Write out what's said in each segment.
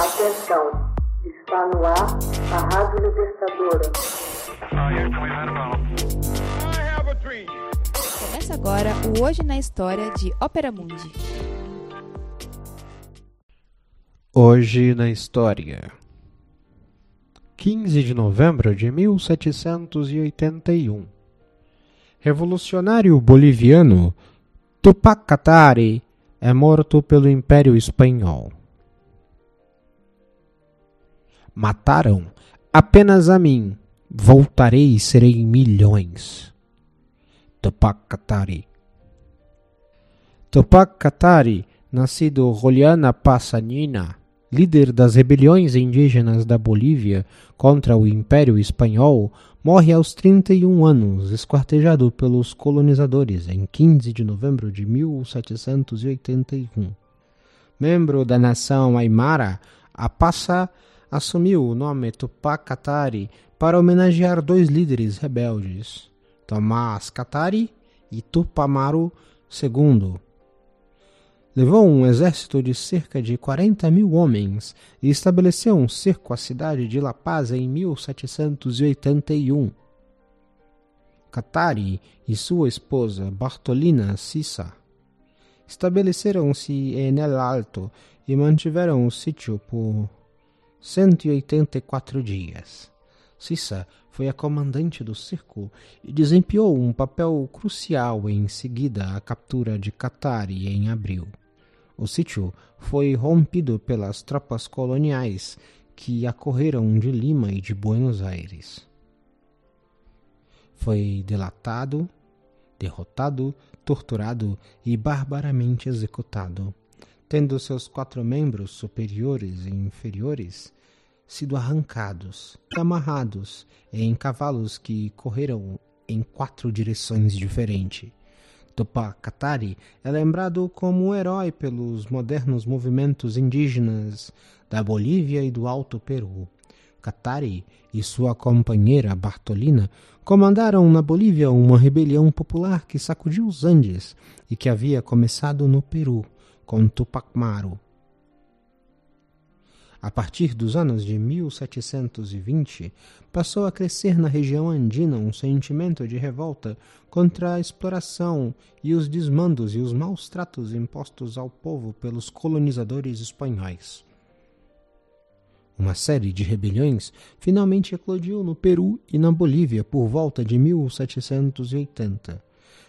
Atenção, está no ar a Rádio Libertadora. Começa agora o Hoje na História de Ópera Mundi. Hoje na História 15 de novembro de 1781 Revolucionário boliviano Tupac Katari é morto pelo Império Espanhol. Mataram apenas a mim, voltarei e serei milhões. Tupac Katari Tupac Katari, nascido Juliana Passanina, líder das rebeliões indígenas da Bolívia contra o Império Espanhol, morre aos 31 anos, esquartejado pelos colonizadores em 15 de novembro de 1781. Membro da nação Aymara, a Passa assumiu o nome Tupac Katari para homenagear dois líderes rebeldes, Tomás Katari e Tupamaru II, levou um exército de cerca de 40 mil homens e estabeleceu um cerco à cidade de La Paz em 1781. Katari e sua esposa Bartolina Sissa estabeleceram-se em El Alto e mantiveram o sítio por 184 dias. Sissa foi a comandante do cerco e desempenhou um papel crucial em seguida à captura de Katari em abril. O sítio foi rompido pelas tropas coloniais que acorreram de Lima e de Buenos Aires. Foi delatado, derrotado, torturado e barbaramente executado, tendo seus quatro membros superiores e inferiores sido arrancados amarrados em cavalos que correram em quatro direções diferentes. Tupac Katari é lembrado como um herói pelos modernos movimentos indígenas da Bolívia e do Alto Peru. Katari e sua companheira Bartolina comandaram na Bolívia uma rebelião popular que sacudiu os Andes e que havia começado no Peru com Tupac Maru. A partir dos anos de 1720, passou a crescer na região andina um sentimento de revolta contra a exploração e os desmandos e os maus tratos impostos ao povo pelos colonizadores espanhóis. Uma série de rebeliões finalmente eclodiu no Peru e na Bolívia por volta de 1780.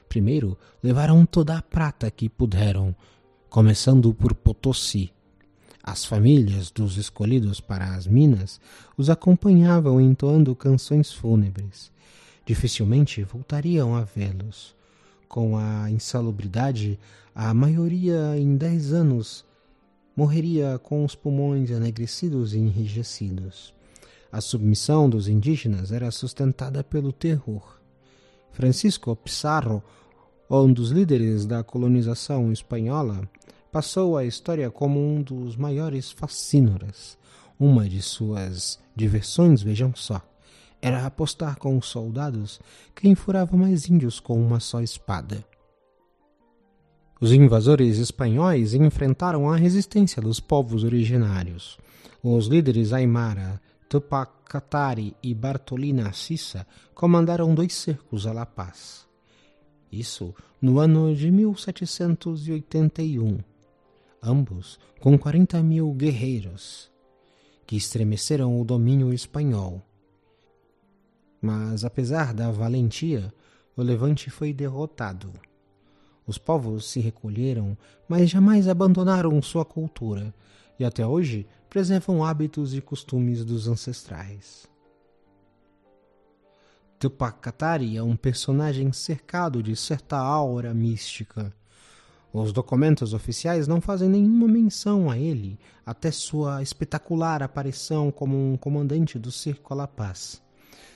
Primeiro, levaram toda a prata que puderam, começando por Potosí as famílias dos escolhidos para as minas os acompanhavam entoando canções fúnebres. Dificilmente voltariam a vê-los. Com a insalubridade, a maioria em dez anos morreria com os pulmões enegrecidos e enrijecidos. A submissão dos indígenas era sustentada pelo terror. Francisco Pizarro, um dos líderes da colonização espanhola, passou à história como um dos maiores fascínoras. Uma de suas diversões, vejam só, era apostar com os soldados quem furava mais índios com uma só espada. Os invasores espanhóis enfrentaram a resistência dos povos originários. Os líderes Aymara, Tupac Katari e Bartolina Sissa comandaram dois cercos a La Paz. Isso no ano de 1781 ambos com 40 mil guerreiros, que estremeceram o domínio espanhol. Mas, apesar da valentia, o levante foi derrotado. Os povos se recolheram, mas jamais abandonaram sua cultura e até hoje preservam hábitos e costumes dos ancestrais. Tupac Katari é um personagem cercado de certa aura mística os documentos oficiais não fazem nenhuma menção a ele até sua espetacular aparição como um comandante do Circo La Paz.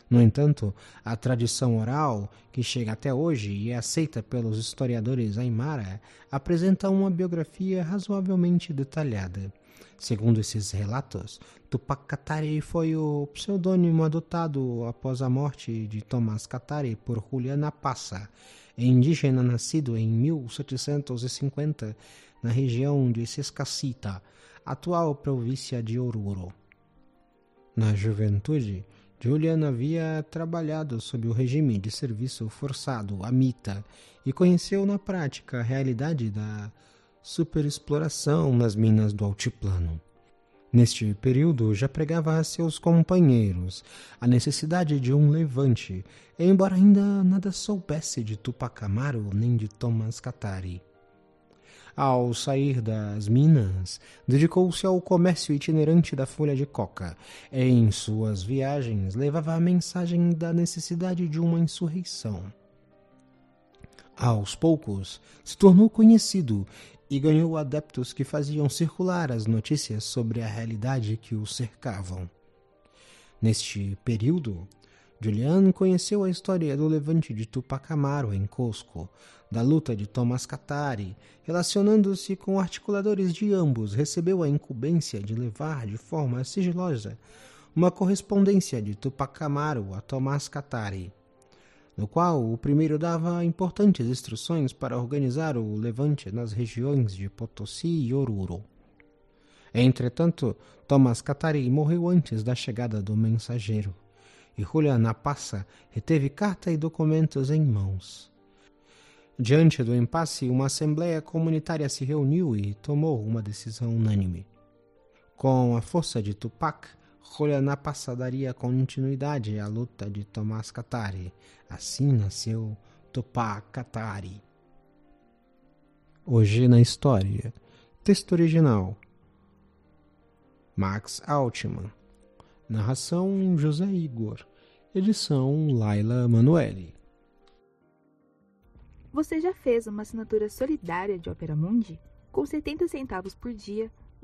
No entanto, a tradição oral, que chega até hoje e é aceita pelos historiadores aymara, apresenta uma biografia razoavelmente detalhada. Segundo esses relatos, Tupac Katari foi o pseudônimo adotado após a morte de Tomás Katari por Juliana Passa, indígena nascido em 1750 na região de Sescacita, atual província de Oruro. Na juventude, Julian havia trabalhado sob o regime de serviço forçado, a MITA, e conheceu na prática a realidade da superexploração nas minas do altiplano. Neste período, já pregava a seus companheiros a necessidade de um levante, embora ainda nada soubesse de Tupac Amaru nem de Thomas Katari. Ao sair das minas, dedicou-se ao comércio itinerante da folha de coca. Em suas viagens, levava a mensagem da necessidade de uma insurreição. Aos poucos, se tornou conhecido e ganhou adeptos que faziam circular as notícias sobre a realidade que o cercavam. Neste período, Julian conheceu a história do levante de Tupac Amaru em Cusco, da luta de Thomas Katari, relacionando-se com articuladores de ambos, recebeu a incumbência de levar de forma sigilosa uma correspondência de Tupac Amaru a Thomas Katari no qual o primeiro dava importantes instruções para organizar o levante nas regiões de Potosí e Oruro. Entretanto, Thomas Katari morreu antes da chegada do mensageiro, e Julian Napassa reteve carta e documentos em mãos. Diante do impasse, uma assembleia comunitária se reuniu e tomou uma decisão unânime. Com a força de Tupac, Napassa daria continuidade à luta de Tomás Katari. Assim nasceu Tupac Katari. Hoje na história. Texto original. Max Altman. Narração José Igor. Edição Laila Manuelle. Você já fez uma assinatura solidária de Opera Mundi? Com 70 centavos por dia,